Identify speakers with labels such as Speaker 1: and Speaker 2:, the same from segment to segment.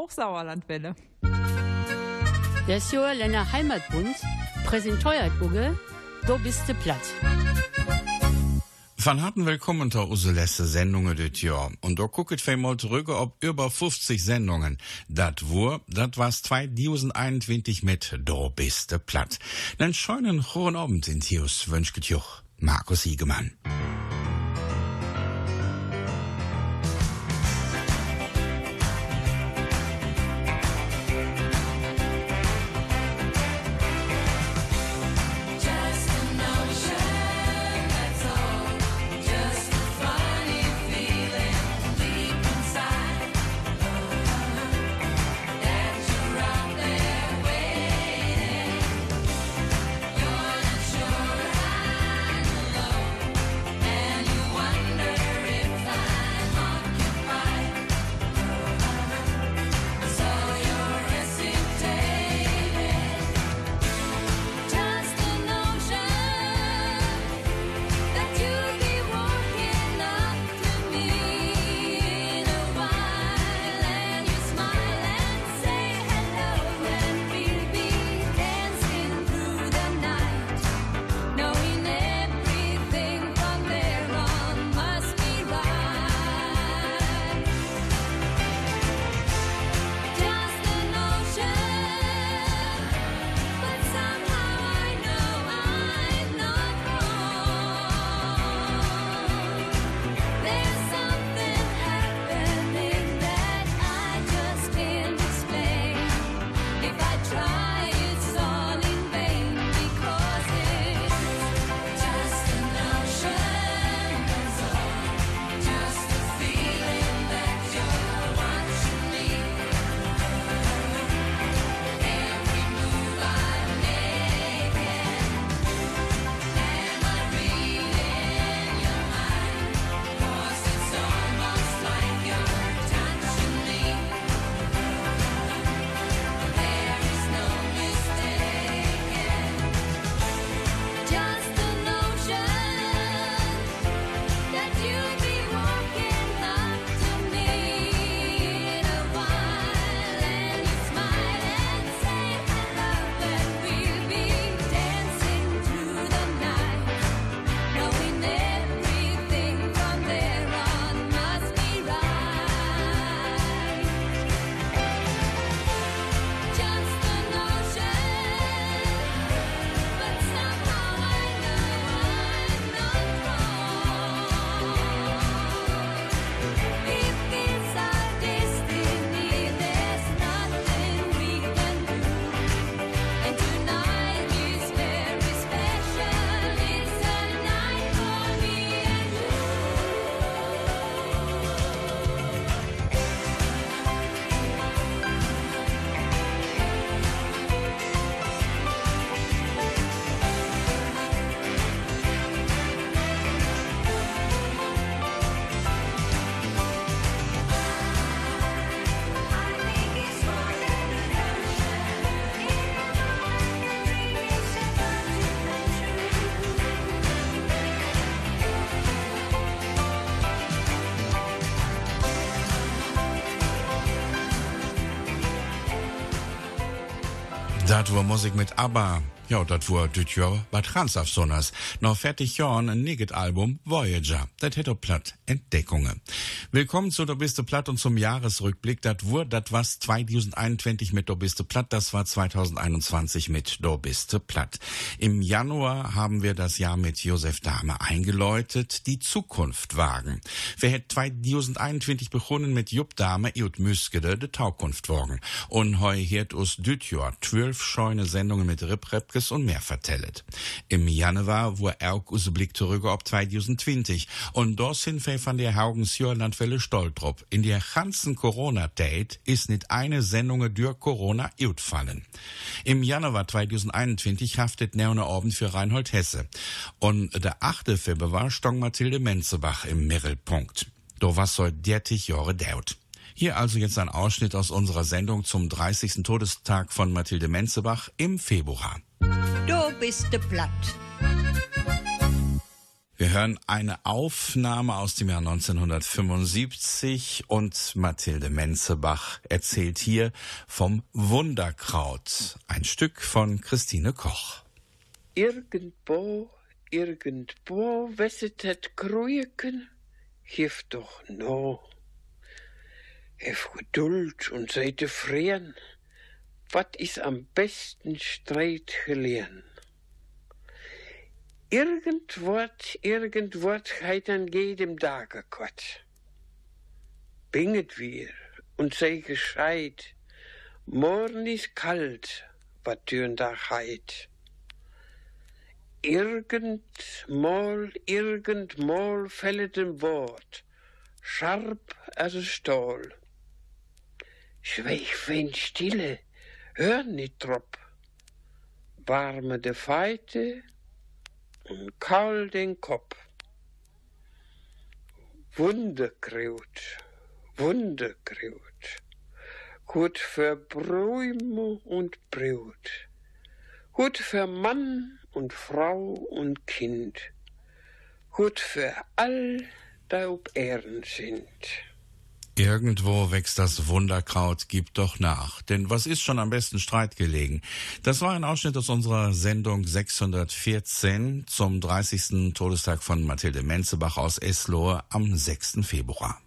Speaker 1: Hochsauerlandwelle.
Speaker 2: Der Sjoerländer Heimatbund präsentiert Uge, du bist du platt.
Speaker 3: Van harten willkommen unsere letzte Sendungen dit Jahr. Und da gucket wir mal zurück, ob über 50 Sendungen. Dat war, dat was 2021 mit Do bist du platt. Nen schönen hohen Abend in Tius wünscht Juch Markus Siegemann. War Musik mit ABBA. Ja, dat war dit Jahr bei Transafsonners. Noch fertig Jahren ein Niget Album Voyager. Dat hätte platt Entdeckungen. Willkommen zu Der Biste Platt und zum Jahresrückblick. Dat war dat was 2021 mit Der Biste Platt, das war 2021 mit Der Biste Platt. Im Januar haben wir das Jahr mit Josef Dahme eingeläutet, die Zukunft wagen. Wir hätten 2021 begonnen mit Jupp Dahme und Müskede, de Taukunft wagen. Und heu hiert us düt Jahr zwölf scheune Sendungen mit Rip Repkes und mehr vertellet. Im Januar war auch unser Blick zurück auf 2020 und dort sind wir von der Haugens Jörlandwelle stolz drauf. In der ganzen Corona-Zeit ist nicht eine Sendung durch Corona fallen. Im Januar 2021 haftet Neune Abend für Reinhold Hesse und der 8. Februar stong Mathilde Menzebach im Mittelpunkt. Do was soll dertig Jahre dauert. Hier also jetzt ein Ausschnitt aus unserer Sendung zum 30. Todestag von Mathilde Menzebach im Februar.
Speaker 2: Du bist de platt.
Speaker 4: Wir hören eine Aufnahme aus dem Jahr 1975 und Mathilde Menzebach erzählt hier vom Wunderkraut, ein Stück von Christine Koch.
Speaker 5: Irgendwo, irgendwo wesset het Kruiken, gif doch no. Hef Geduld und sei tevreden, wat is am besten Streit gelehen. Irgendwort, irgendwort heit an jedem Tage Gott. Binget wir und sei gescheit, morgen is kalt, wat dürn da heit. Irgendmal, irgendmal fället ein Wort, scharf als Stahl. Schweig fein stille, hör nicht trop. Warme de Feite, und kaul den Kopf. Wunderkraut, Wunderkraut, gut für Bräume und Brut, gut für Mann und Frau und Kind, gut für all, da ob Ehren sind.
Speaker 4: Irgendwo wächst das Wunderkraut, gib doch nach. Denn was ist schon am besten Streit gelegen? Das war ein Ausschnitt aus unserer Sendung 614 zum 30. Todestag von Mathilde Menzebach aus Eslohe am 6. Februar.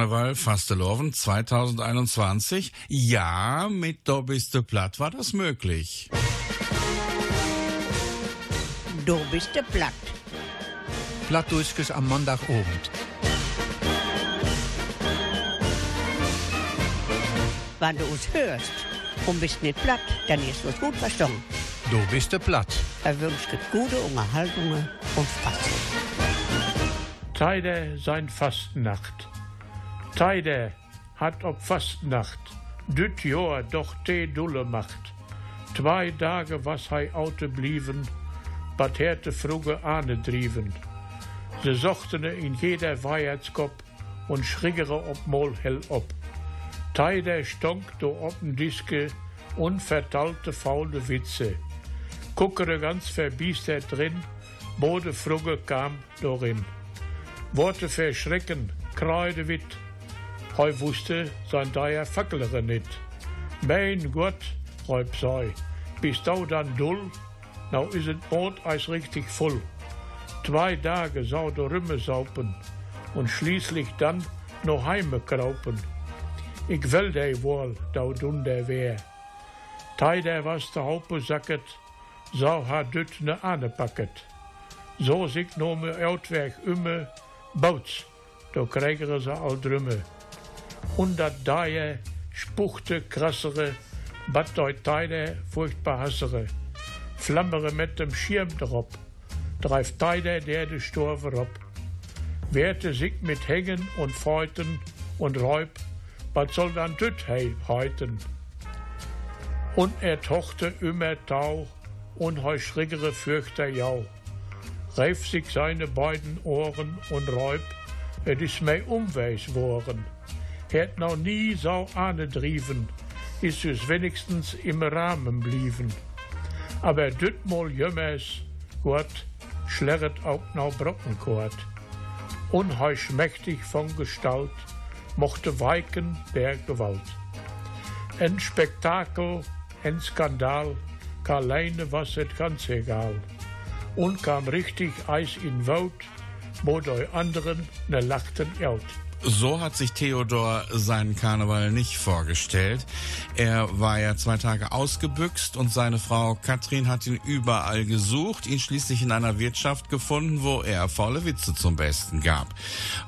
Speaker 4: Karneval Fasteloven 2021. Ja, mit Do bist du platt war das möglich.
Speaker 6: Du bist du platt.
Speaker 7: Plattdurchges am Montagabend.
Speaker 6: Wenn du uns hörst und bist nicht platt, dann ist es gut verstanden.
Speaker 7: Du bist du platt.
Speaker 6: Er wünscht gute Unterhaltungen und Spaß.
Speaker 8: Teide sein Fastnacht. Teide hat ob Fastnacht, düt Jahr doch te dulle macht. Zwei Tage was hei auto blieven, bat herte fruge ahne drieven. Se sochtene in jeder Weiheitskop und schriggere ob mol hell ob. Teide stonk do oppen Diske und vertalte faule Witze. Kuckere ganz verbiest er drin, bode fruge kam dorin. Worte verschrecken, Kreide wit, Heu wusste sein daher Fackelere nit. Mein Gott, räub sei, bist du dann dull? Now is het Boot eis richtig voll. Zwei Tage sau der Rümme saupen, und schließlich dann noch heime kraupen. Ich will dei wohl, da dun der wär. Tei der was der Haupe sacket, so hat düt ne packet. So sich no me Outweg umme, bouts, da kriegen sie all drümme. Und dat daie spuchte krassere, bat doi teide furchtbar hassere. Flammere mit dem Schirm drop, dreift teide der de Storve rob. Wehrte sich mit Hängen und Feuten und Räub, was soll dann düt hei heuten? Und er tochte immer Tau und heu schriggere fürchter Jau. Reif sich seine beiden Ohren und räub, et is mei umweis worden. Het nou nie so anedrieven, is dus wenigstens im Rahmen blieven. Aber dütmol jömmers, Gott, schlerret auch noch Brockenkort. Unheusch mächtig von Gestalt, mochte weiken der Gewalt. Ein Spektakel, ein Skandal, alleine was het ganz egal. Und kam richtig Eis in Wout, wo die anderen ne lachten out.
Speaker 4: So hat sich Theodor seinen Karneval nicht vorgestellt. Er war ja zwei Tage ausgebüxt und seine Frau Katrin hat ihn überall gesucht, ihn schließlich in einer Wirtschaft gefunden, wo er faule Witze zum Besten gab.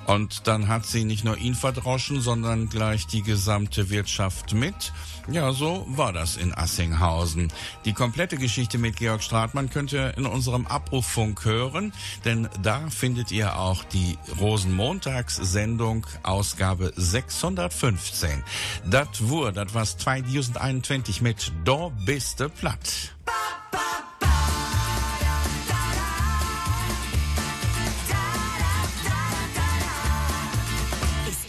Speaker 4: Und dann hat sie nicht nur ihn verdroschen, sondern gleich die gesamte Wirtschaft mit. Ja, so war das in Assinghausen. Die komplette Geschichte mit Georg Stratmann könnt ihr in unserem Abrufunk hören, denn da findet ihr auch die Rosenmontagssendung Ausgabe 615. Das wurde, das war 2021 mit Da biste platt.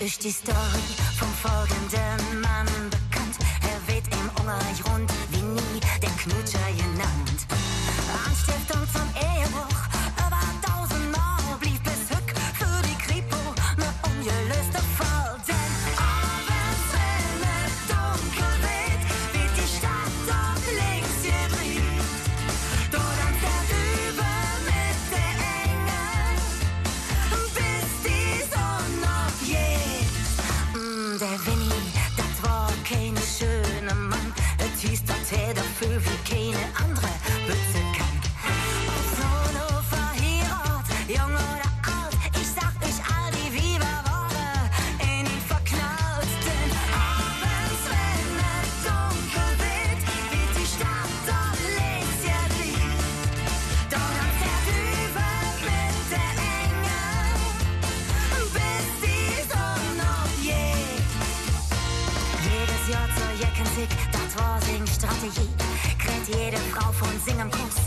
Speaker 9: ist die Story vom folgenden Mann bekannt. Er weht im Unreich rund wie nie, der Knutscher genannt. Strategie. Kräht jede Frau von Singem Kuss.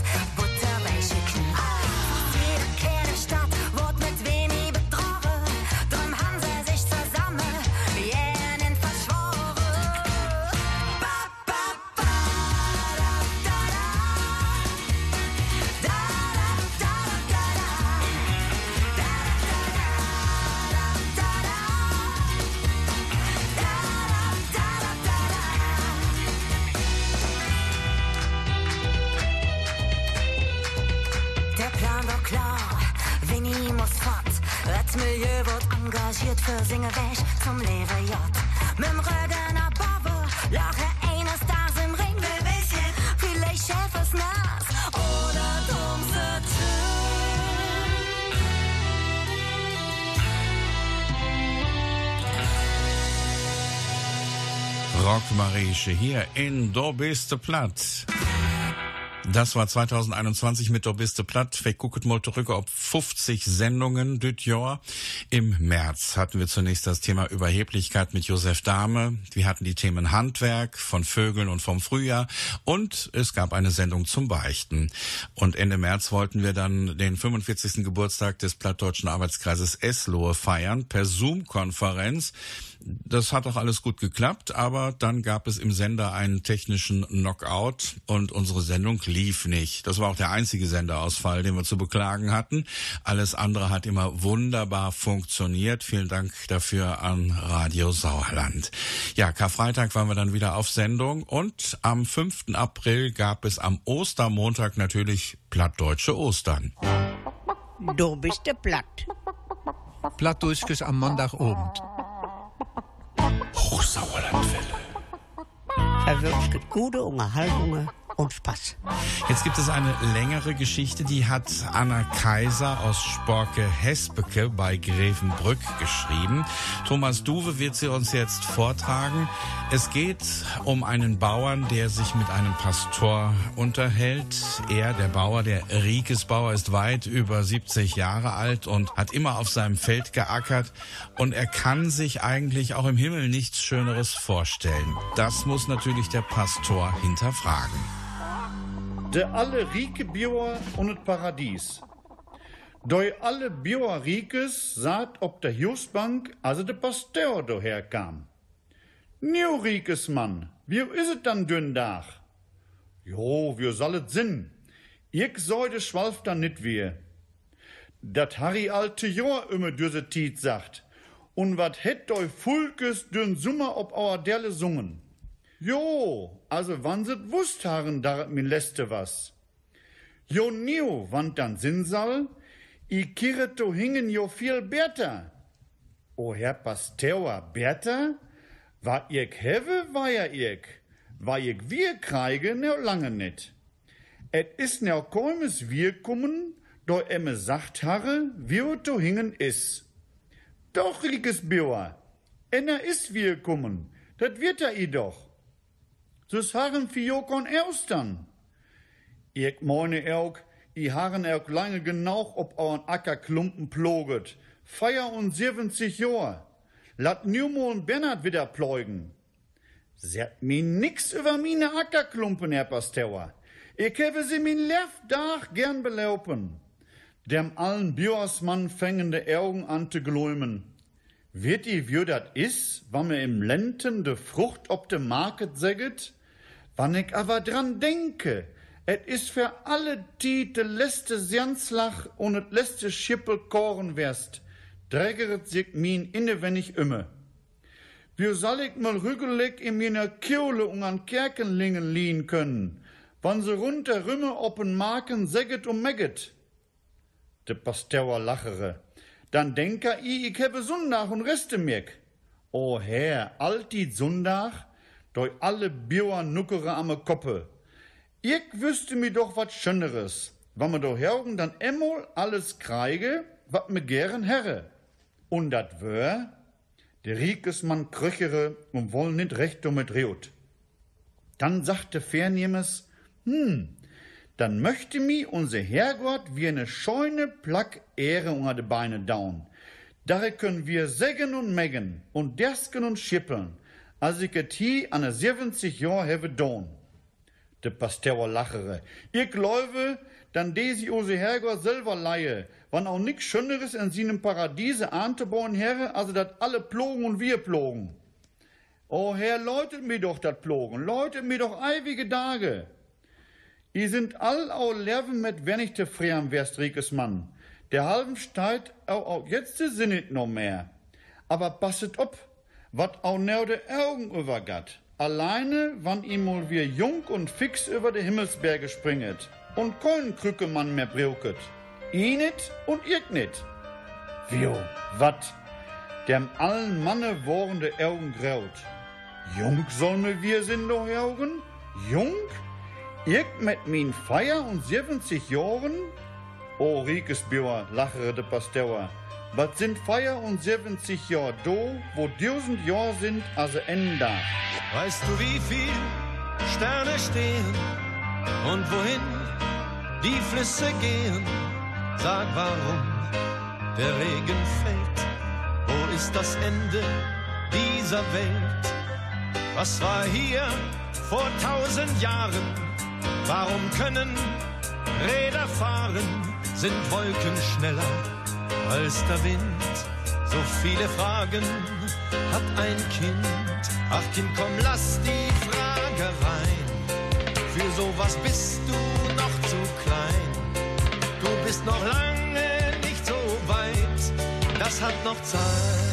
Speaker 4: Rockmarische hier in Dobiste Platt. Das war 2021 mit Dobiste Platt. Wir gucken mal zurück auf 50 Sendungen dit Jahr. Im März hatten wir zunächst das Thema Überheblichkeit mit Josef Dahme. Wir hatten die Themen Handwerk von Vögeln und vom Frühjahr und es gab eine Sendung zum Beichten. Und Ende März wollten wir dann den 45. Geburtstag des Plattdeutschen Arbeitskreises Eslohe feiern per Zoom-Konferenz. Das hat auch alles gut geklappt, aber dann gab es im Sender einen technischen Knockout und unsere Sendung lief nicht. Das war auch der einzige Senderausfall, den wir zu beklagen hatten. Alles andere hat immer wunderbar funktioniert. Vielen Dank dafür an Radio Sauerland. Ja, Karfreitag waren wir dann wieder auf Sendung und am 5. April gab es am Ostermontag natürlich plattdeutsche Ostern.
Speaker 6: Du bist der platt.
Speaker 7: Plattdeutsches am Montagabend.
Speaker 6: Verwünscht gute Unterhaltungen und Spaß.
Speaker 4: Jetzt gibt es eine längere Geschichte, die hat Anna Kaiser aus Sporke-Hesbeke bei Grevenbrück geschrieben. Thomas Duwe wird sie uns jetzt vortragen. Es geht um einen Bauern, der sich mit einem Pastor unterhält. Er, der Bauer, der Riekesbauer, ist weit über 70 Jahre alt und hat immer auf seinem Feld geackert. Und er kann sich eigentlich auch im Himmel nichts Schöneres vorstellen. Das muss natürlich der Pastor hinterfragen.
Speaker 10: De alle rieke Bioer und het Paradies. Doi alle Bioer Riekes saat op de Hiusbank, als de Pasteur doher kam. Nieuw Riekes Mann, wie is het dan dünn dag? Jo, wie soll het sinn? Ik soll de Schwalf dann nit wie. Dat Harry alte Jor immer düse Tiet sagt. Und wat het doi Fulkes dünn Summer op auer Derle sungen? Jo, also wann sit haren da min leste was. Jo nio, wann dann Sinsal, i kirret to hingen jo viel Berta. O Herr Pasteur, Berta? War ich heve, war ja ich. War ich wir kreige, ne lange nit. Et is ne koimes wir kummen, do emme sagt harre, wie to hingen is. Doch, riekes Bioa, enna is wir kummen, dat wird er i doch. Dus harren fiok on Austern. Ik meine ook, i harren ook lange genug op euren Ackerklumpen ploget. Feier und 70 Jahr. Lat Newmon Bernhard wieder pläugen. Seht mi nix über mine Ackerklumpen, Herr Pasteur. Ich habe sie min Dach gern belaupen. Dem allen Bioasmann fängende Augen an zu gläumen. Wird die wie dat is, wann mir im Lenten de Frucht op de Market säget? Wann ich aber dran denke, et is für alle die de letzte Sjanslach und et letzte Schippel koren wärst, drägeret sich min inne, wenn ich immer. Wie soll ich mal rügelig in meiner Kiole und an Kerkenlingen liehen können, wann se runter rümme open Marken säget und megget? De Pasteur lachere. Dann denke i, ich habe Sonntag und reste mir. O Herr, altit Sonntag, durch alle Bioer nuckere am Koppe. Ich wüsste mir doch wat Schöneres, wann man doch hergen dann emmol alles kreige, wat me gern herre. Und dat wär, der Riekesmann kröchere und woll nit recht um mit Reut. Dann sagte Fernjemes, hm, dann möchte mi unser Herrgott wie eine scheune Plack Ehre unter de Beine daun. Daher können wir sägen und meggen und dersken und schippeln, als ich et hier an 70 Jahr habe don. De Pasteur lachere. Ich glaube, dann desi ose Herrgott selber leihe, wann auch nix Schöneres in seinem Paradiese anzubauen herre, also dat alle plogen und wir plogen. O Herr, läutet mir doch dat plogen, läutet mir doch ewige Tage. I sind all au Lerven mit wenig te fream wärst, Riekes Mann. Der halben Steit au, au jetzt sinnet no mehr. Aber passet op, wat au neu de Augen übergat. Alleine, wann ihm mal wir jung und fix über de Himmelsberge springet und kein Krückemann mehr brauket. I nit und ich nit. Wio, wat? Dem allen Manne woren de Augen graut. Jung soll mir wir sind doch Augen? Jung? Ich mit min Feier und 70 Jahren? O Bauer, lachere de Pasteur. Was sind Feier und 70 Jahre do, wo tausend Jahre sind, also enda?
Speaker 11: Weißt du, wie viel Sterne stehen und wohin die Flüsse gehen? Sag, warum der Regen fällt. Wo ist das Ende dieser Welt? Was war hier vor tausend Jahren? Warum können Räder fahren? Sind Wolken schneller als der Wind? So viele Fragen hat ein Kind. Ach Kind, komm, lass die Frage rein. Für sowas bist du noch zu klein. Du bist noch lange nicht so weit. Das hat noch Zeit.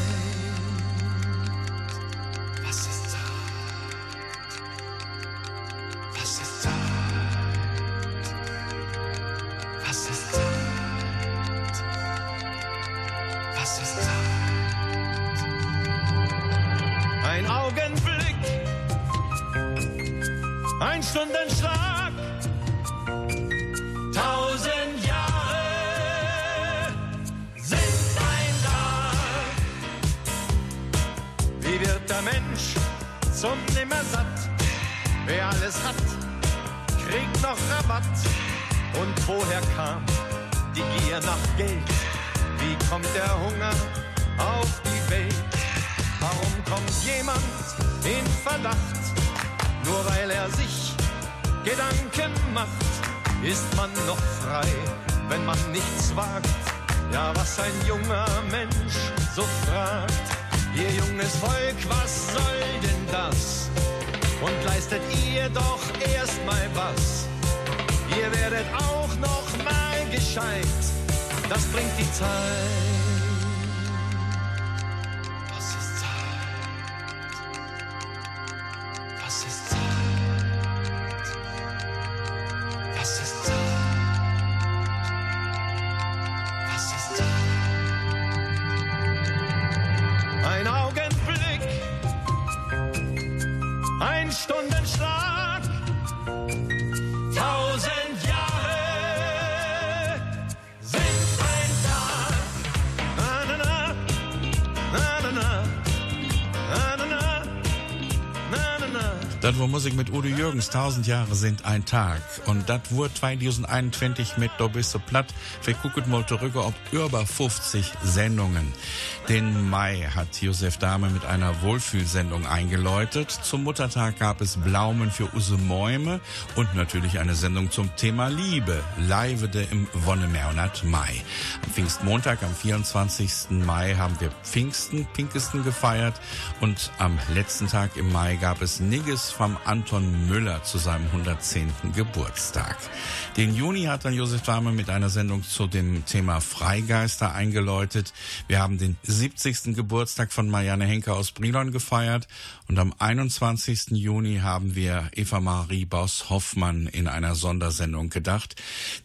Speaker 11: Stunden schlafen. Das
Speaker 4: war Musik mit Udo Jürgens, 1000 Jahre sind ein Tag. Und das wurde 2021 mit Do bist du platt. Wir gucken mal zurück auf über 50 Sendungen. Den Mai hat Josef Dahme mit einer Wohlfühlsendung eingeläutet. Zum Muttertag gab es Blaumen für Use Mäume und natürlich eine Sendung zum Thema Liebe. Leivede im Wonnemonat Mai. Am Pfingstmontag, am 24. Mai haben wir Pfingsten, Pinkesten gefeiert und am letzten Tag im Mai gab es Nigges vom Anton Müller zu seinem 110. Geburtstag. Den Juni hat dann Josef Dahme mit einer Sendung zu dem Thema Freigeister eingeläutet. Wir haben den 70. Geburtstag von Marianne Henke aus Brilon gefeiert und am 21. Juni haben wir Eva Marie Baus-Hoffmann in einer Sondersendung gedacht,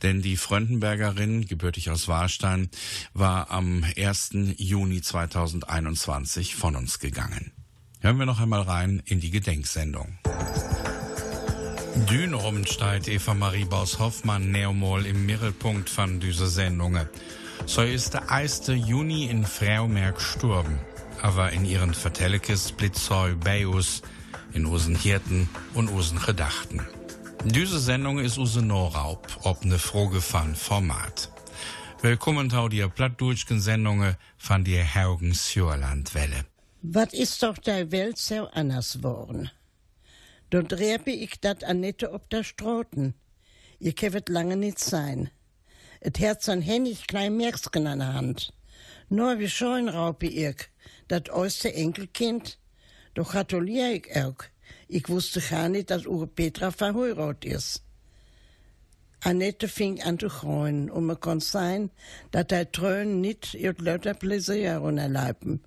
Speaker 4: denn die Fröndenbergerin, gebürtig aus Warstein, war am 1. Juni 2021 von uns gegangen. Hören wir noch einmal rein in die Gedenksendung. Dünrum steht Eva Marie Baus-Hoffmann neomol im Mittelpunkt von dieser Sendung. So ist der 1. Juni in Fraumerk gestorben, aber in ihren Vertellekes blitzeu bei uns, in unseren Hirten und unseren Gedachten. Diese Sendung ist use Noraub, ob ne Froge von Format. Willkommen tau dir plattdurchgen Sendungen von dir Haugen Sjörlandwelle.
Speaker 12: Wat is toch der Welt so anders worden? Då drepe ich dat Annette ob der Stroten. Ihr kevet lange nicht sein. Et Herz an Hennig klein Merksken an der Hand. Nur wie schon raupe ich, dat äußte Enkelkind. Doch gratulier ich auch. Ich wusste gar nicht, dass Uwe Petra verheiratet ist. Annette fing an zu freuen, und man kon sein, dat der Trön nicht ihr lauter Pläsier unerleiben.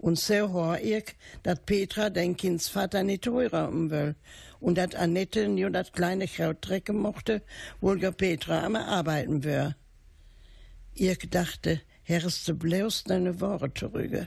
Speaker 12: Und so hör ich, dat Petra den Kindsvater nicht heiraten will. Und dat Annette nur dat kleine Kraut trecken mochte, wohl Petra am Arbeiten wär. Ich dachte, herrst du bloß deine Worte zurück.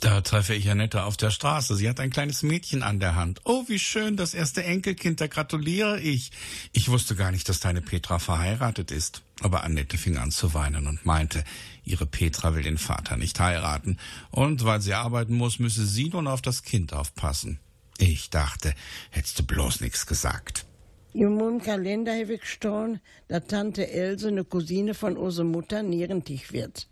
Speaker 4: Da treffe ich Annette auf der Straße. Sie hat ein kleines Mädchen an der Hand. Oh, wie schön, das erste Enkelkind, da gratuliere ich. Ich wusste gar nicht, dass deine Petra verheiratet ist. Aber Annette fing an zu weinen und meinte, ihre Petra will den Vater nicht heiraten. Und weil sie arbeiten muss, müsse sie nun auf das Kind aufpassen. Ich dachte, hättest du bloß nichts gesagt.
Speaker 12: In meinem Kalender habe ich gestanden, dass Tante Else, eine Cousine von unserer Mutter, nierentich wird.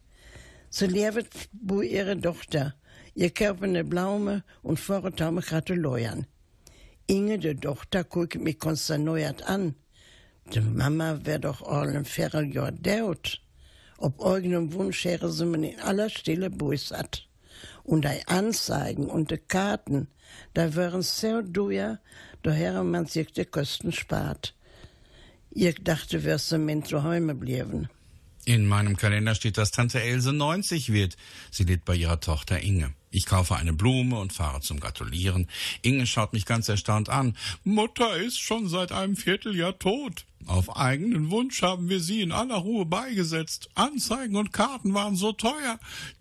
Speaker 12: Sie lebt bei ihrer Tochter. Ihr eine Blume und haben gratulieren. Inge, die Tochter, guckt mich konsterniert an. Die Mama wär doch all ein Vierteljahr tot. Ob irgendeinem Wunsch wäre sie mir in aller Stille buissat. Und die Anzeigen und die Karten, da wären so teuer, daher man sich die Kosten spart. Ich dachte, wirst du mir zu Hause bleiben.
Speaker 4: In meinem Kalender steht, dass Tante Else 90 wird. Sie lebt bei ihrer Tochter Inge. Ich kaufe eine Blume und fahre zum Gratulieren. Inge schaut mich ganz erstaunt an. Mutter ist schon seit einem Vierteljahr tot. Auf eigenen Wunsch haben wir sie in aller Ruhe beigesetzt. Anzeigen und Karten waren so teuer.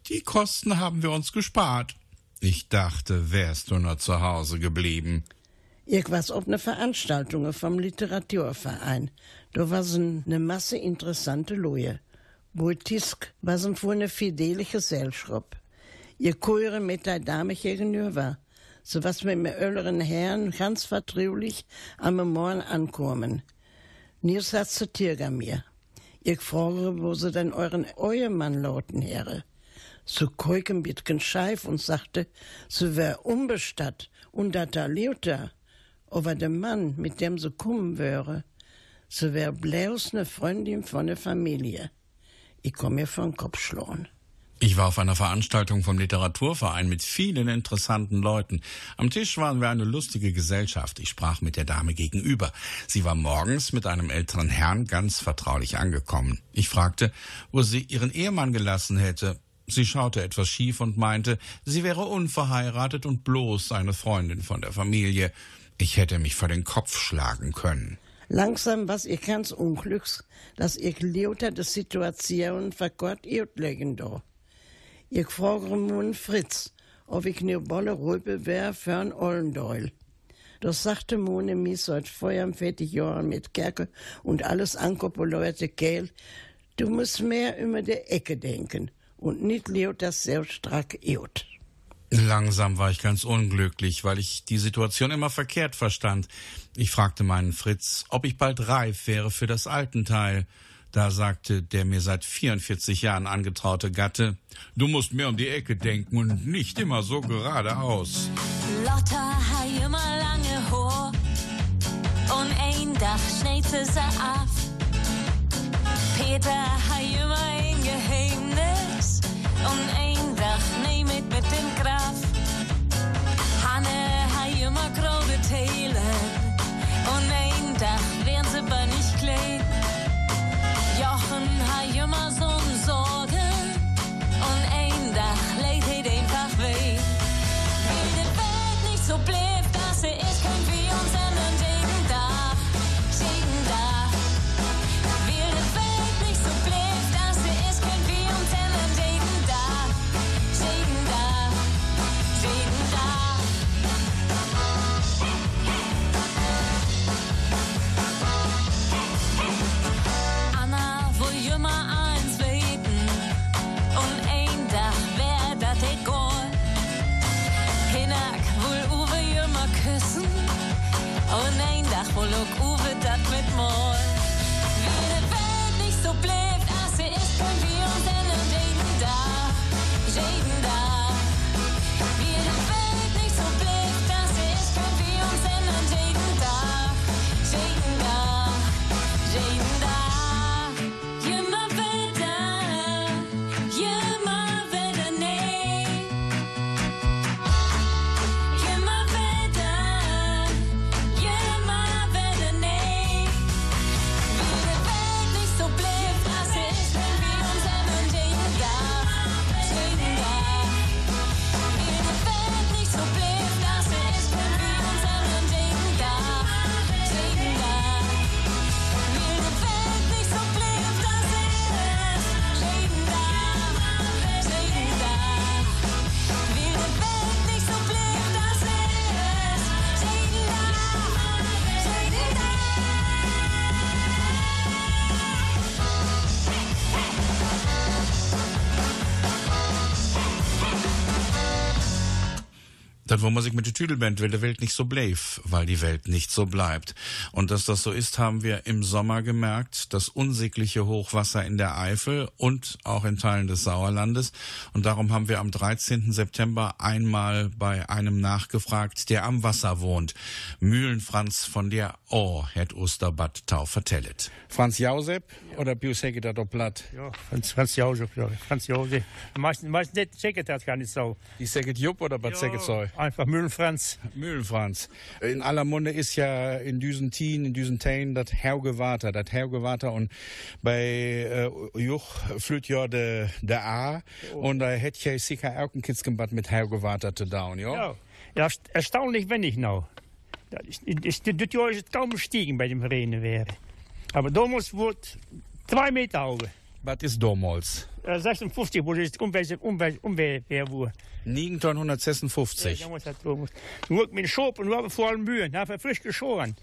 Speaker 4: Die Kosten haben wir uns gespart. Ich dachte, wärst du nur zu Hause geblieben.
Speaker 12: Ich war auf eine Veranstaltung vom Literaturverein. Da war eine Masse interessante Leute. Een voor een fidele gezelschap. Je koere mit der Dame gegenüber, so was mit mir älteren Herren ganz vertraulich am Morgen ankommen. Niels hat zu Tirga mir. Ich frage, wo sie denn euren Ehemann lauten here. So koik ein bisschen scheif und sagte, sie wär unbestatt und dat da lebt er. Aber der Mann, mit dem sie kommen wäre, sie wär bloß ne Freundin von der Familie. Ich komme mir vom Kopf schlagen.
Speaker 4: Ich war auf einer Veranstaltung vom Literaturverein mit vielen interessanten Leuten. Am Tisch waren wir eine lustige Gesellschaft. Ich sprach mit der Dame gegenüber. Sie war morgens mit einem älteren Herrn ganz vertraulich angekommen. Ich fragte, wo sie ihren Ehemann gelassen hätte. Sie schaute etwas schief und meinte, sie wäre unverheiratet und bloß eine Freundin von der Familie. Ich hätte mich vor den Kopf schlagen können.
Speaker 12: Langsam was ich ganz unglücks, dass ich lauter die Situation verkort legen da. Ich frage nun Fritz, ob ich ne Bolle Röpe wär für ein Ollendeul. Das sagte Mone mir seit 45 Jahren mit Kerke und alles ankopolierte Kehl. Du musst mehr über die Ecke denken und nicht leut das selbststrack eut.
Speaker 4: Langsam war ich ganz unglücklich, weil ich die Situation immer verkehrt verstand. Ich fragte meinen Fritz, ob ich bald reif wäre für das Altenteil. Da sagte der mir seit 44 Jahren angetraute Gatte, du musst mehr um die Ecke denken und nicht immer so geradeaus.
Speaker 3: Lotta ha immer lange Haar und ein Dach schneid sie sie ab. Peter ha immer ein Geheimnis und ein küssen und ein Dach wohl auch Uwe dat mit Mol.
Speaker 4: Wo man sich mit der Tüdelband will, der Welt nicht so bleibt, weil die Welt nicht so bleibt. Und dass das so ist, haben wir im Sommer gemerkt. Das unsägliche Hochwasser in der Eifel und auch in Teilen des Sauerlandes. Und darum haben wir am 13. September einmal bei einem nachgefragt, der am Wasser wohnt. Mühlenfranz von der Oh, het Osterbad Tau vertellet.
Speaker 13: Franz Jausep oder Pius op plat?
Speaker 14: Ja, Franz, Franz Josef, ja. Franz Josef. Meistens, meistens checkt das gar nicht so.
Speaker 13: Die Säget Jupp oder was Säget soll?
Speaker 14: Einfach Mühlenfranz.
Speaker 13: Mühlenfranz. In aller Munde ist ja in diesen Tien, in diesen Tain, das Hergewater, das Hergewater und bei äh, Juch flüht ja der de A und da hätte ich sicher auch ein Kitzgenbad mit Hergewater zu down, ja?
Speaker 14: Ja, ja erst- erstaunlich wenig nou. Dat is, is, dit jaar is het kaum gestiegen bij dem Regen wäre. Aber damals wordt twee meter hoog.
Speaker 13: Was ist damals?
Speaker 14: Äh, 56, wo das Umwelt, Umwelt, Umwelt, wo.
Speaker 15: 1956.
Speaker 14: Ja, muss das tun. Nur mit dem Schop und wir haben vor allem Mühen, haben frisch geschoren.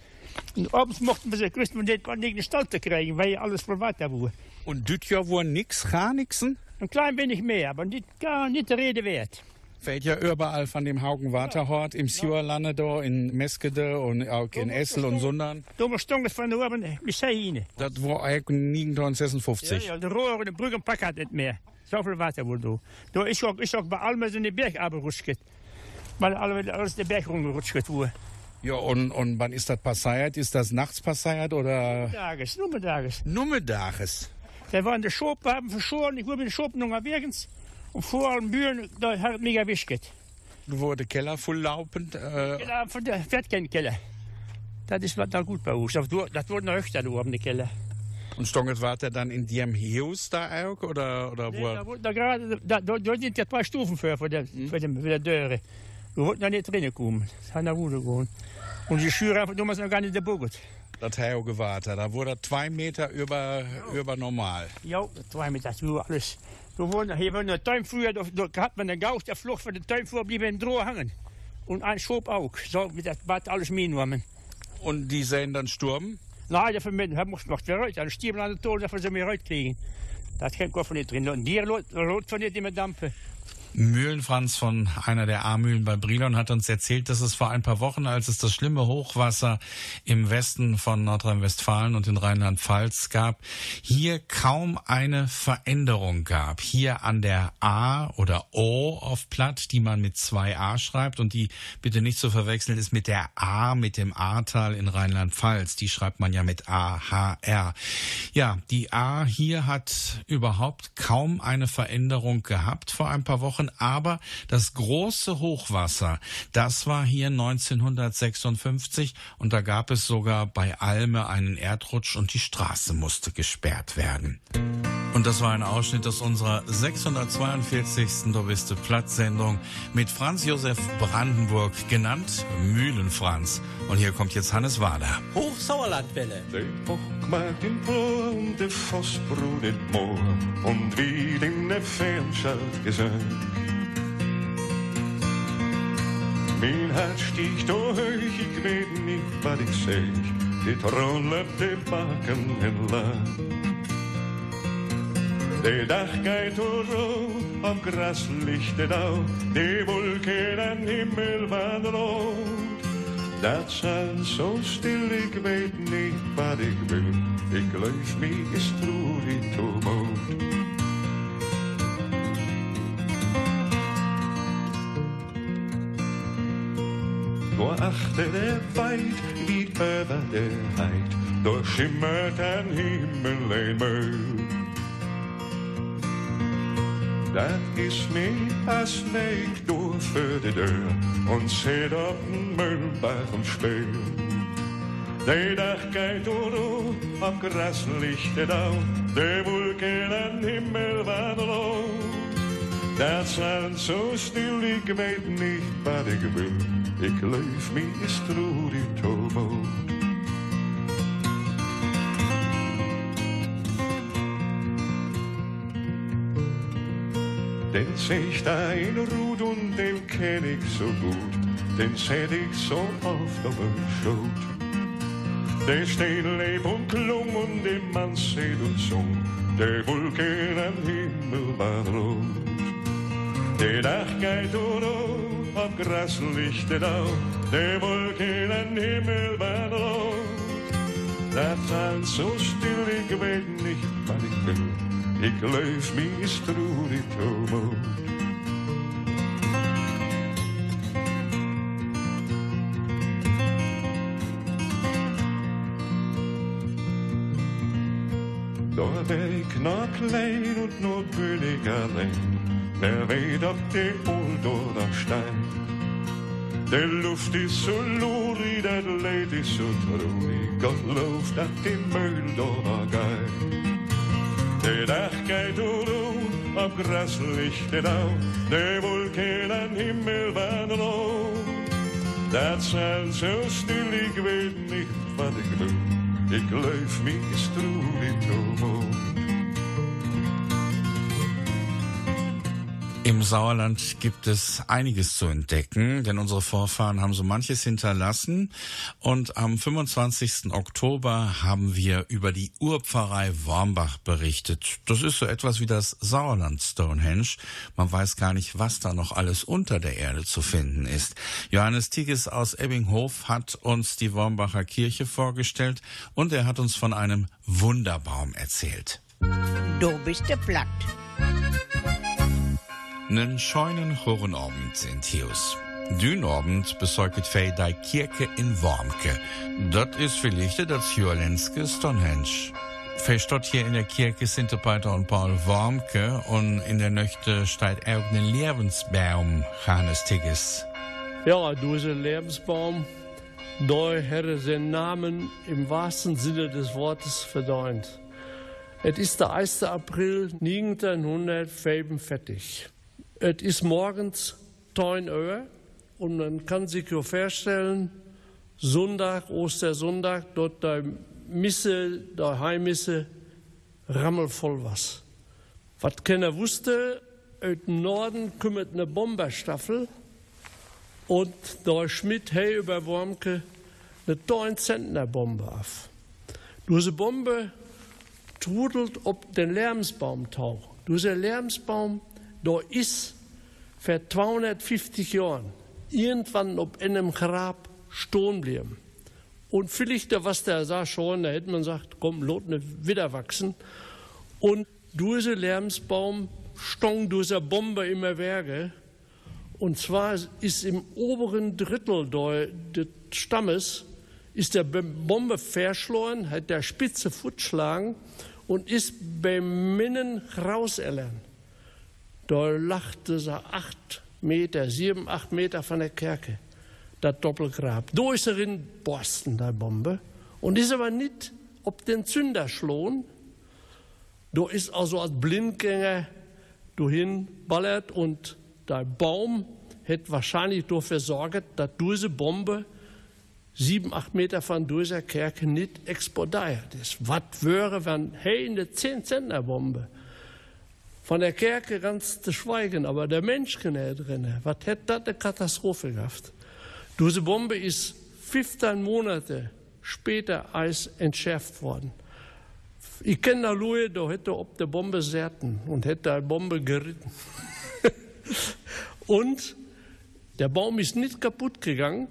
Speaker 14: Und abends mochten wir sie grüßen, und nicht nicht Stalte kriegen, weil alles voll Wasser war.
Speaker 15: Und düt Jahr war nix, gar nixen?
Speaker 14: Ein klein wenig mehr, aber nicht, gar nicht der Rede wert.
Speaker 15: Fällt ja überall von dem Haugen Waterhort im Siegerlande da, in Meskede und auch in Essel und Sundern.
Speaker 14: Dummer Stunde von der oben bis dahin.
Speaker 15: Das war eigentlich 1956.
Speaker 14: Ja, ja, de Rohr und de Brückenpack hat nicht mehr. Zoveel water wordt door. Door is ook, is ook bij allemaal in de berg abgerutscht. Alle, alles de berg rumgerutscht worden.
Speaker 15: Ja, und, und wann ist das passiert? Ist das nachts passiert oder?
Speaker 14: Dages, nur dages.
Speaker 15: Nummerdages.
Speaker 14: Da waren de Schopen haben verschoren. Ich war mit den Schopen noch erwegens. Und vor allem Bühnen, da hat mich erwischt.
Speaker 15: Wurde Keller voll laupend? Äh,
Speaker 14: Ja, von der fährt kein Keller. Das ist was da gut bei uns. Das das wurde noch öfter, da oben, Keller.
Speaker 15: und Stonget war der dann in dem Haus da auch? Oder, oder wo?
Speaker 14: Da, wurde- da, gerade, da, da, da sind ja zwei Stufen für, für, der, für, den, für der Döre. Wir wollten da nicht drinnen kommen. Das Ruhe gehen. Und die Schüre einfach damals noch gar nicht gebuggelt.
Speaker 15: Das Hauge Water. Da wurde zwei Meter über, über normal.
Speaker 14: Ja, das war mit das war alles. Wir wurden, hier war eine Tuinfuhr, da, da hat man den Gaus, der Flucht von der Tuinfuhr blieb im Droh hängen. Und ein Schob auch. So, das Bad alles mitgenommen.
Speaker 15: Und die sehen dann Sturm?
Speaker 14: Nein, mit, er musste noch wieder raus. Dann stieben an der Tod, dafür sie mir rauskriegen. Da hat kein Kopf nicht drin. Und die rot von nicht immer Dampfe.
Speaker 4: Mühlenfranz von einer der A-Mühlen bei Brilon hat uns erzählt, dass es vor ein paar Wochen, als es das schlimme Hochwasser im Westen von Nordrhein-Westfalen und in Rheinland-Pfalz gab, hier kaum eine Veränderung gab. Hier an der A oder O auf Platt, die man mit zwei A schreibt und die bitte nicht zu verwechseln ist mit der A, mit dem Ahrtal in Rheinland-Pfalz. Die schreibt man ja mit A-H-R. Ja, die A hier hat überhaupt kaum eine Veränderung gehabt vor ein paar Wochen, aber das große Hochwasser, das war hier 1956 und da gab es sogar bei Alme einen Erdrutsch und die Straße musste gesperrt werden. Und das war ein Ausschnitt aus unserer 642. Dobiste Platzsendung mit Franz Josef Brandenburg, genannt Mühlenfranz. Und hier kommt jetzt Hannes Wader.
Speaker 16: Hochsauerlandwelle.
Speaker 11: De bock maakt in Poor und de vosbroed in het moor. Und wie in de Fernschalt gesagt. Mijn hart sticht hoog, ik weet niet wat ik zeg. Dit rollen de bakken en laag. De dag gaat door op gras ligt het au. De wolken en himmel van rood. Dat zijn zo stil, ik weet niet wat ik wil. Ik leef me is troerie toemoed. Achter de wijd, wie over de heid, door schimmert en himmel een meul. Dat is niet als ik door voor de deur und zit op een meulbach und speel. De dag kijkt door op gras ligt het au, de wolken en himmel van rood. Dat zijn zo stil, ik weet niet wat ik wil. Ik leef me is troer in tomoot. Den zegt hij in roet und den ken ik zo goed. Den zet ik zo oft op een schoot. Der Steen lebt und klung und der Mann seht und sung. Der Wolken am Himmel war rot. Der Dach geht durch, auf Gras es auf. Der Wolken am Himmel war rot. Das sind so still, ich weet nicht, was ich will. Ich leuf mich strurig tomoot. Doch wär ich noch klein und nur bin ich allein. Wer weet ob die Old oder Stein. Der Luft ist so luri, der Leid ist so traurig. Gott loft dat die da geil. Der Dach geht durch, auf Gras liegt es auf. Der Wolken am Himmel waren rot. Das zijn zo stil, ik weet niet wat ik wil. Ik leef me stroer in
Speaker 4: Im Sauerland gibt es einiges zu entdecken, denn unsere Vorfahren haben so manches hinterlassen. Und am 25. Oktober haben wir über die Urpfarrei Wormbach berichtet. Das ist so etwas wie das Sauerland Stonehenge. Man weiß gar nicht, was da noch alles unter der Erde zu finden ist. Johannes Tigges aus Ebbinghof hat uns die Wormbacher Kirche vorgestellt und er hat uns von einem Wunderbaum erzählt.
Speaker 6: Du bist der Platt.
Speaker 4: Nen scheinen Horenabend in Thius. Dünabend besorgt fei die Kirche in Wormke. Dat is verlichte das Jurlenske Stonehenge. Fei steht hier in der Kirche sind Peter und Paul Wormke und in der Nöchte steht auch ein Lebensbaum, Hannes Tigges.
Speaker 16: Ja, du ist ein Lebensbaum. Da hätte seinen Namen im wahrsten Sinne des Wortes verdient. Es ist der 1. April 1945. Es ist morgens 10 Uhr und man kann sich ja vorstellen, Sonntag, Ostersonntag, dort der Misse, der Heimmisse, rammelvoll was. Was keiner wusste, aus dem Norden kümmert eine Bomberstaffel und der Schmidt hey über Wormke eine 9 Zentner Bombe auf. Diese Bombe trudelt ob den Lärmsbaumtau. Dieser Lärmsbaum, da ist vor 250 Jahren irgendwann ob einem Grab stehen bleiben. Und vielleicht, was der sah schon, da hätte man gesagt, komm, lot ne wieder wachsen. Und dieser Lärmsbaum stong dieser Bombe immer Werke. Und zwar ist im oberen Drittel des Stammes ist der Bombe verschloren, hat der Spitze futschlagen und ist beim Minnen rauserlernt. Da lachte sie acht Meter, sieben, acht Meter von der Kerke, das Doppelgrab. Da ist er in Boston, die Bombe. Und ist aber nicht ob den Zünder schlohn. Da ist also als Blindgänger dahin ballert und der Baum hat wahrscheinlich dafür sorgt, dass diese Bombe sieben, acht Meter von dieser Kerke nicht explodiert ist. Was wäre, wenn, hey, eine 10-Zentner-Bombe von der Kerke ganz zu schweigen, aber der Mensch drin, was hätte das eine Katastrophe gehabt? Diese Bombe ist 15 Monate später als entschärft worden. Ich kenne Louis, da hätte ob der Bombe serten und hätte die Bombe geritten. und der Baum ist nicht kaputt gegangen.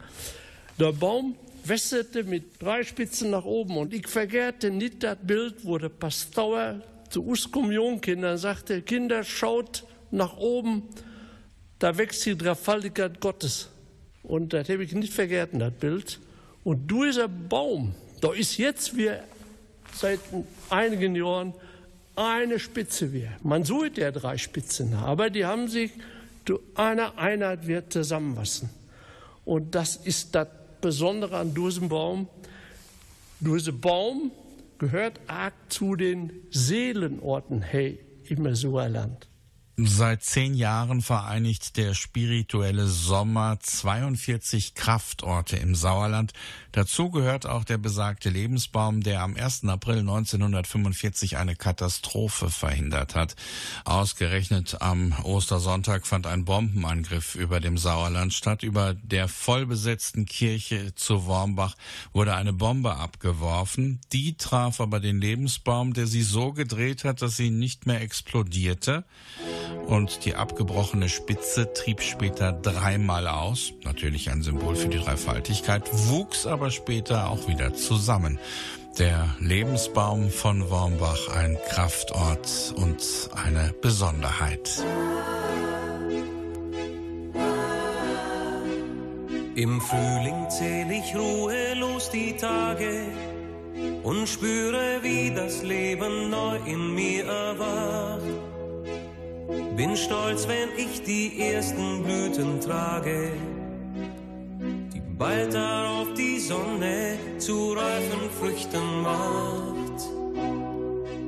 Speaker 16: Der Baum wässerte mit drei Spitzen nach oben und ich vergehrte nicht das Bild, wo der Pastor zu uns Kommunionkindern sagte, Kinder, schaut nach oben, da wächst die Dreifaltigkeit Gottes. Und das habe ich nicht vergessen, das Bild. Und dieser Baum, da ist jetzt wie seit einigen Jahren eine Spitze wie. Man sucht ja drei Spitzen, aber die haben sich zu einer Einheit wird zusammenwachsen. Und das ist das Besondere an diesem Baum. Dieser Baum gehört arg zu den Seelenorten hey, im Sauerland.
Speaker 4: Seit zehn Jahren vereinigt der spirituelle Sommer 42 Kraftorte im Sauerland. Dazu gehört auch der besagte Lebensbaum, der am 1. April 1945 eine Katastrophe verhindert hat. Ausgerechnet am Ostersonntag fand ein Bombenangriff über dem Sauerland statt. Über der vollbesetzten Kirche zu Wormbach wurde eine Bombe abgeworfen. Die traf aber den Lebensbaum, der sie so gedreht hat, dass sie nicht mehr explodierte und die abgebrochene Spitze trieb später dreimal aus, natürlich ein Symbol für die Dreifaltigkeit, wuchs aber später auch wieder zusammen. Der Lebensbaum von Wormbach ein Kraftort und eine Besonderheit.
Speaker 17: Im Frühling zähl ich ruhelos die Tage und spüre, wie das Leben neu in mir erwacht. Bin stolz, wenn ich die ersten Blüten trage, die bald darauf die Sonne zu reifen Früchten macht.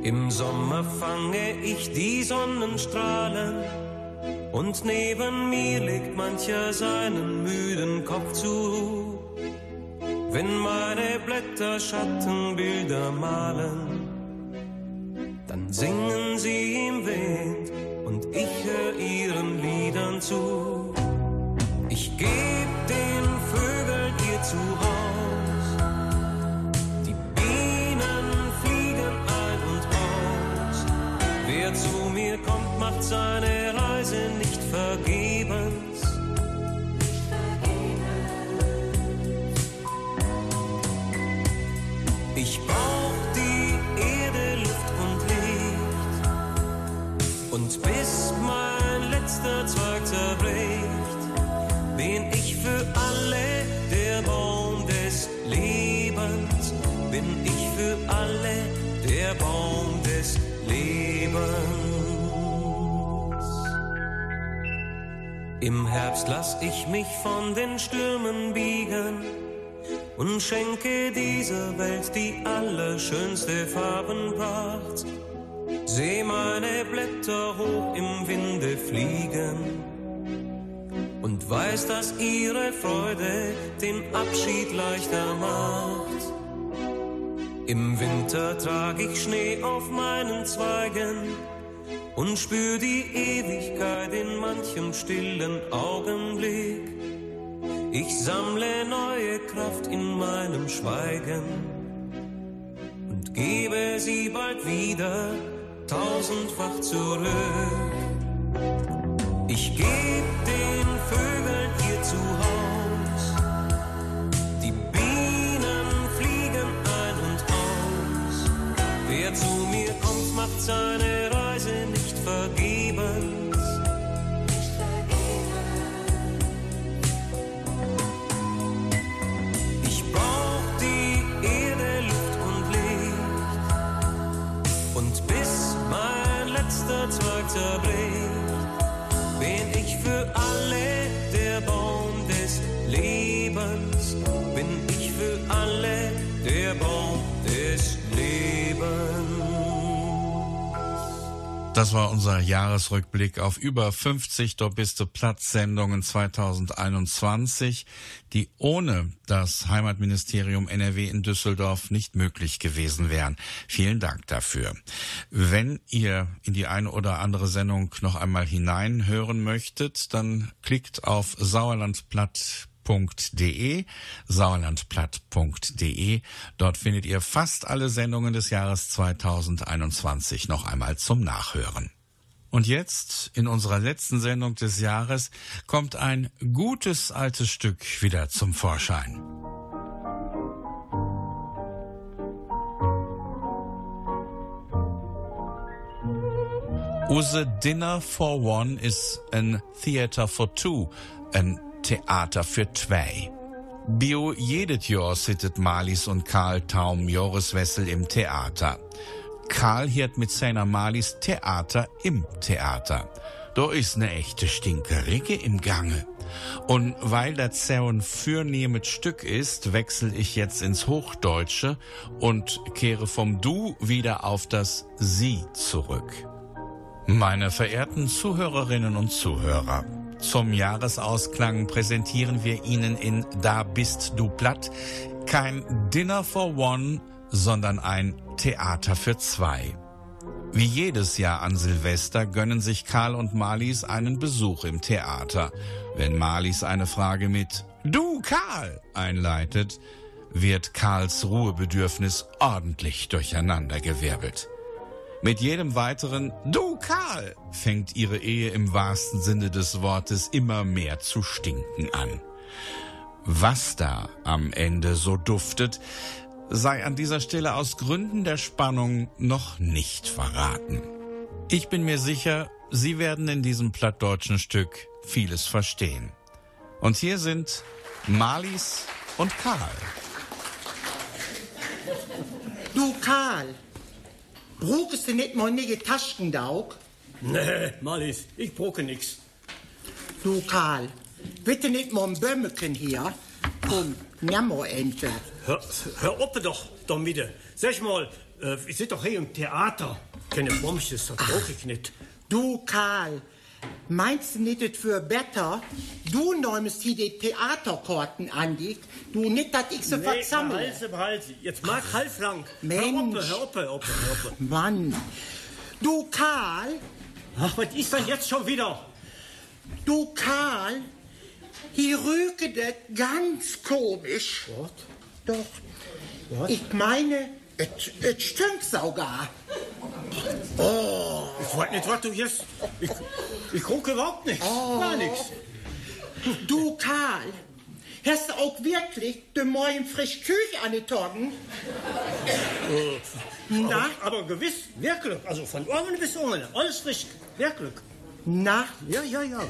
Speaker 17: Im Sommer fange ich die Sonnenstrahlen und neben mir legt mancher seinen müden Kopf zu. Wenn meine Blätter Schattenbilder malen, dann singen sie im Wind ich hör ihren Liedern zu. Ich geb den Vögeln ihr Zuhaus. Die Bienen fliegen ein und aus. Wer zu mir kommt, macht seine Reise nicht vergebens. Im Herbst lass ich mich von den Stürmen biegen und schenke dieser Welt die allerschönste Farbenpracht. Seh meine Blätter hoch im Winde fliegen und weiß, dass ihre Freude den Abschied leichter macht. Im Winter trag ich Schnee auf meinen Zweigen und spür die Ewigkeit in manchem stillen Augenblick. Ich sammle neue Kraft in meinem Schweigen und gebe sie bald wieder tausendfach zurück. Ich geb den Vögeln ihr Zuhaus. Die Bienen fliegen ein und aus. Wer zu mir kommt, macht seine Reise nicht vergebens. Ich brauch die Erde, Luft und Licht. Und bis mein letzter Zweig zerbricht, bin ich für alle der Baum des Lebens. Bin ich für alle
Speaker 4: Das war unser Jahresrückblick auf über 50 Dort bist du Platzsendungen 2021, die ohne das Heimatministerium NRW in Düsseldorf nicht möglich gewesen wären. Vielen Dank dafür. Wenn ihr in die eine oder andere Sendung noch einmal hineinhören möchtet, dann klickt auf Sauerlandplatt sauerlandplatt.de, sauerlandplatt.de. Dort findet ihr fast alle Sendungen des Jahres 2021 noch einmal zum Nachhören. Und jetzt, in unserer letzten Sendung des Jahres, kommt ein gutes altes Stück wieder zum Vorschein. Use Dinner for One is ein Theater for Two, ein Theater für zwei. Bio jedes Jahr sittet Malis und Karl Taum Joris Wessel im Theater. Karl hiert mit seiner Malis Theater im Theater. Da ist ne echte Stinkericke im Gange. Und weil das so ein fürnehmes Stück ist, wechsel ich jetzt ins Hochdeutsche und kehre vom Du wieder auf das Sie zurück. Meine verehrten Zuhörerinnen und Zuhörer, zum Jahresausklang präsentieren wir Ihnen in Da bist du platt kein Dinner for One, sondern ein Theater für zwei. Wie jedes Jahr an Silvester gönnen sich Karl und Marlies einen Besuch im Theater. Wenn Marlies eine Frage mit Du Karl einleitet, wird Karls Ruhebedürfnis ordentlich durcheinandergewirbelt. Mit jedem weiteren Du Karl fängt ihre Ehe im wahrsten Sinne des Wortes immer mehr zu stinken an. Was da am Ende so duftet, sei an dieser Stelle aus Gründen der Spannung noch nicht verraten. Ich bin mir sicher, Sie werden in diesem plattdeutschen Stück vieles verstehen. Und hier sind Marlies und Karl.
Speaker 18: Du Karl, brauchst du nicht mal nige Taschendaug?
Speaker 19: Nee, Malis, ich brauche nix.
Speaker 18: Du Karl, bitte nicht mal ein Bömmeken hier. Komm, nimmer Ente.
Speaker 19: Hör, hör auf doch, damit. Sag mal, äh, ich sit doch hier im Theater. Keine Bombsches, das brauch ich nicht.
Speaker 18: Du Karl, meinst du nicht für besser? Du nimmst hier die Theaterkarten an dich. Du nicht, dass ich sie
Speaker 19: nee,
Speaker 18: versammle.
Speaker 19: behalte, behalte. Jetzt mag halblang.
Speaker 18: Mensch.
Speaker 19: Hör auf, hör auf, hör auf.
Speaker 18: Mann. Du Karl,
Speaker 19: Ach, was ist denn jetzt schon wieder?
Speaker 18: Du, Karl, hier rüge das ganz komisch.
Speaker 19: Was?
Speaker 18: Doch.
Speaker 19: Was?
Speaker 18: Ich meine, es stinkt sogar. Oh.
Speaker 19: Ich weiß nicht, was du jetzt... Ich, ich gucke überhaupt nichts.
Speaker 18: Oh.
Speaker 19: Gar nichts.
Speaker 18: Du, Karl, hast du auch wirklich den Morgen frisch Küche angetragen?
Speaker 19: Na? Aber, aber gewiss, wirklich. Also von oben bis unten. Alles frisch. Wirklich.
Speaker 18: Na?
Speaker 19: Ja, ja, ja.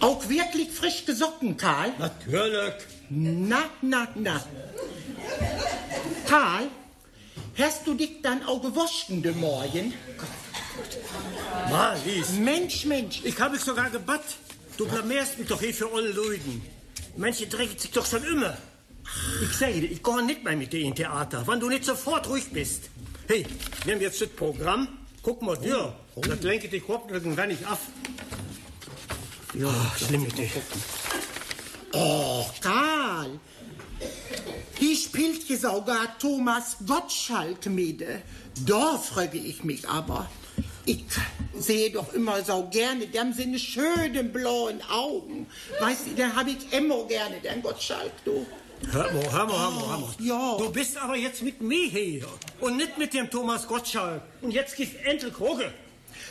Speaker 18: Auch wirklich frisch gesocken, Karl?
Speaker 19: Natürlich.
Speaker 18: Na, na, na. Karl, hast du dich dann auch gewaschen, den Morgen?
Speaker 19: Marlies.
Speaker 18: Mensch, Mensch.
Speaker 19: Ich habe mich sogar gebatt. Du blamierst mich doch hier für alle Leute. Manche drecken sich doch schon immer. Ich sage dir, ich gehe nicht mehr mit dir in Theater, wenn du nicht sofort ruhig bist. Hey, wir haben jetzt das Programm. Guck mal dir. Das lenke dich überhaupt irgendwann nicht ab. Ja, schlimm mit dir.
Speaker 18: Oh, Karl. Hier spielt hier sogar Thomas Gottschalk mit. Da frage ich mich aber. Ich sehe doch immer so gerne, dem seine schönen blauen Augen. Weißt du, den habe ich immer gerne, den Gottschalk, du.
Speaker 19: Hör mal, hör mal, hör mal, hör mal.
Speaker 18: Ja.
Speaker 19: Du bist aber jetzt mit mir hier und nicht mit dem Thomas Gottschalk. Und jetzt gibt endlich Hoge.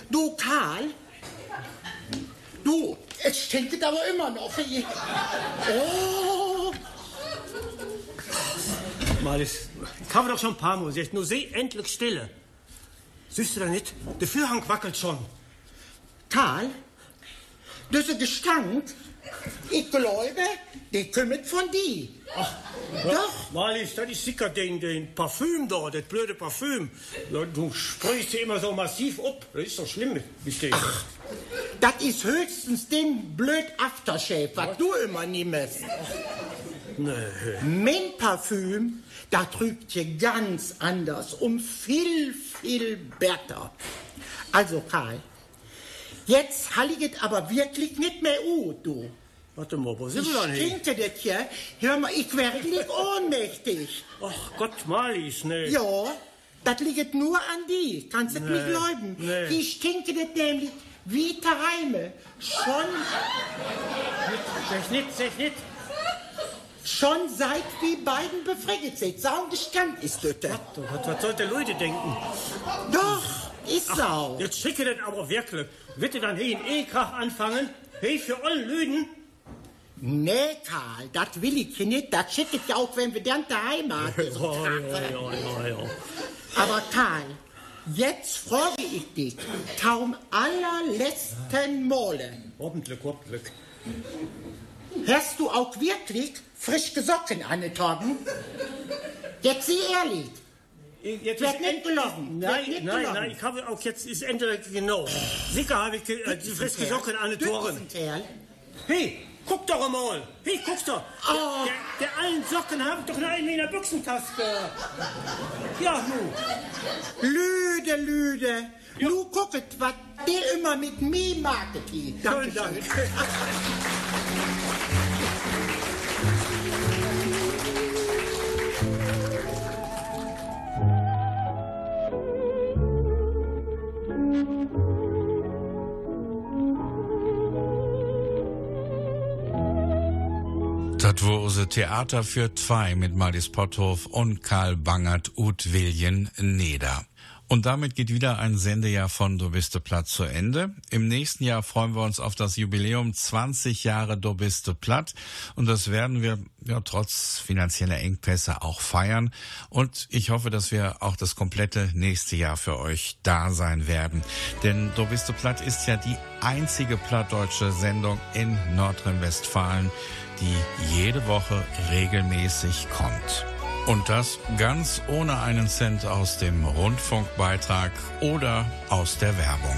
Speaker 18: Du, Karl. Du, es stinkt aber immer noch. Oh.
Speaker 19: Malis, ich habe doch schon ein paar Mal gesagt, nur seh endlich Stille. Siehst du da nicht? Der Vorhang wackelt schon.
Speaker 18: Karl, dieser Gestank, ich glaube, der kommt von dir.
Speaker 19: Ach, Doch. Malis, das ist sicher den, den Parfüm da, das blöde Parfüm. Du sprichst sie immer so massiv ab. Das ist doch schlimm mit dir.
Speaker 18: Ach, das ist höchstens den blöd Aftershave, was du immer nimmst.
Speaker 19: Nee.
Speaker 18: Mein Parfüm, da trübt hier ganz anders, um viel, viel besser. Also, Karl, jetzt halliget aber wirklich nicht mehr ut, du.
Speaker 19: Warte mal, wo sind
Speaker 18: Ich
Speaker 19: wir denn hier?
Speaker 18: stinke das hier. Hör mal, ich werde wirklich ohnmächtig.
Speaker 19: Ach Gott, Malis, nee.
Speaker 18: Ja, das liegt nur an die. Kannst du
Speaker 19: Nee,
Speaker 18: mir glauben?
Speaker 19: nee.
Speaker 18: Die stinke das nämlich wie Tereime. Schon,
Speaker 19: Sag nicht, sag nicht.
Speaker 18: schon seit wir beiden befriedigt sind. Saugestand ist das.
Speaker 19: Was, was soll der Leute denken?
Speaker 18: Doch, ist so.
Speaker 19: Jetzt schicke das aber wirklich. Wird ihr dann hier in Ehekrach anfangen? Hey, für alle Lüden?
Speaker 18: Nee, Karl, das will ich nicht. Das schickt ja auch, wenn wir dann daheim
Speaker 19: ja.
Speaker 18: Aber Karl, jetzt frage ich dich, kaum allerletzten Male.
Speaker 19: Hoffentlich, hoffentlich.
Speaker 18: Hast du auch wirklich frische Socken angetragen? Jetzt sieh ehrlich.
Speaker 19: Jetzt ist
Speaker 18: nicht. Werd
Speaker 19: Nein,
Speaker 18: nicht
Speaker 19: nein,
Speaker 18: gelogen.
Speaker 19: nein, ich habe auch jetzt, ist endlich genau. Sicher habe ich äh, die friske Socken an den Toren.
Speaker 18: Kerl.
Speaker 19: Hey, guck doch mal. Hey, guck doch.
Speaker 18: Oh.
Speaker 19: Der, der allen Socken haben doch noch einen in der Büchsentasche. Ja, nu.
Speaker 18: Lüde, Lüde. Nu gucket, was der immer mit mir maget hier.
Speaker 19: Schönen
Speaker 4: War unser Theater für zwei mit Malis Potthof und Karl Bangert ut Wiljen Neder. Und damit geht wieder ein Sendejahr von Du bist platt zu Ende. Im nächsten Jahr freuen wir uns auf das Jubiläum 20 Jahre Du bist platt. Und das werden wir ja trotz finanzieller Engpässe auch feiern. Und ich hoffe, dass wir auch das komplette nächste Jahr für euch da sein werden. Denn Du bist platt ist ja die einzige plattdeutsche Sendung in Nordrhein-Westfalen, die jede Woche regelmäßig kommt. Und das ganz ohne einen Cent aus dem Rundfunkbeitrag oder aus der Werbung.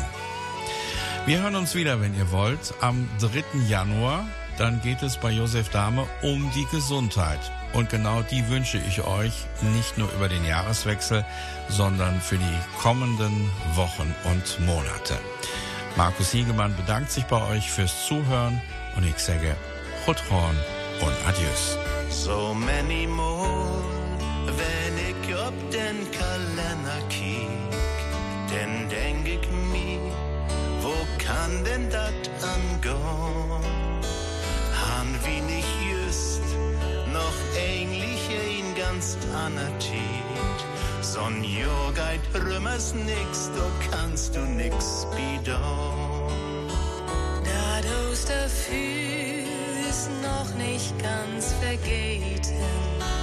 Speaker 4: Wir hören uns wieder, wenn ihr wollt, am 3. Januar. Dann geht es bei Josef Dahme um die Gesundheit. Und genau die wünsche ich euch nicht nur über den Jahreswechsel, sondern für die kommenden Wochen und Monate. Markus Hiegemann bedankt sich bei euch fürs Zuhören und ich sage Chutron und Adios.
Speaker 11: So many more, den Kalender kiek, denn denk ich mir,
Speaker 20: wo kann denn dat angehen? Han wie nicht just noch ähnlich ein ganz aner son Jogeit rümmers nix, du kannst du nix bidon.
Speaker 21: Da du's dafür ist noch nicht ganz vergeten.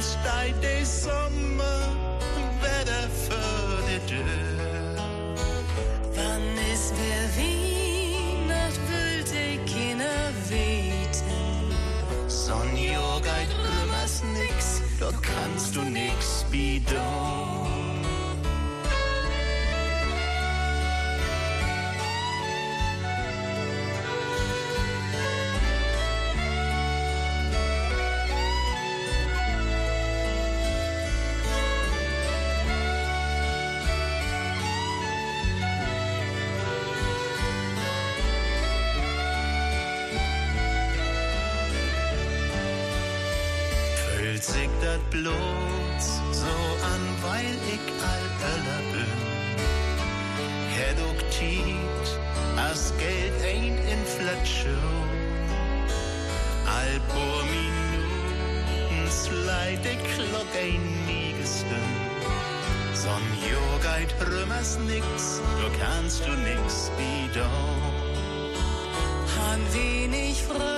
Speaker 20: Steigt der Sommer, Wetter für die Tür.
Speaker 21: Wann ist Weihnacht will die Kinder weten.
Speaker 20: Son Jogeit rümmers nix, du kannst du nix bidon. Sleit die Glock ein nie gestimmt. Son Jogeit rümmers nix, du kannst du nix bidon.
Speaker 21: Han wenig freie,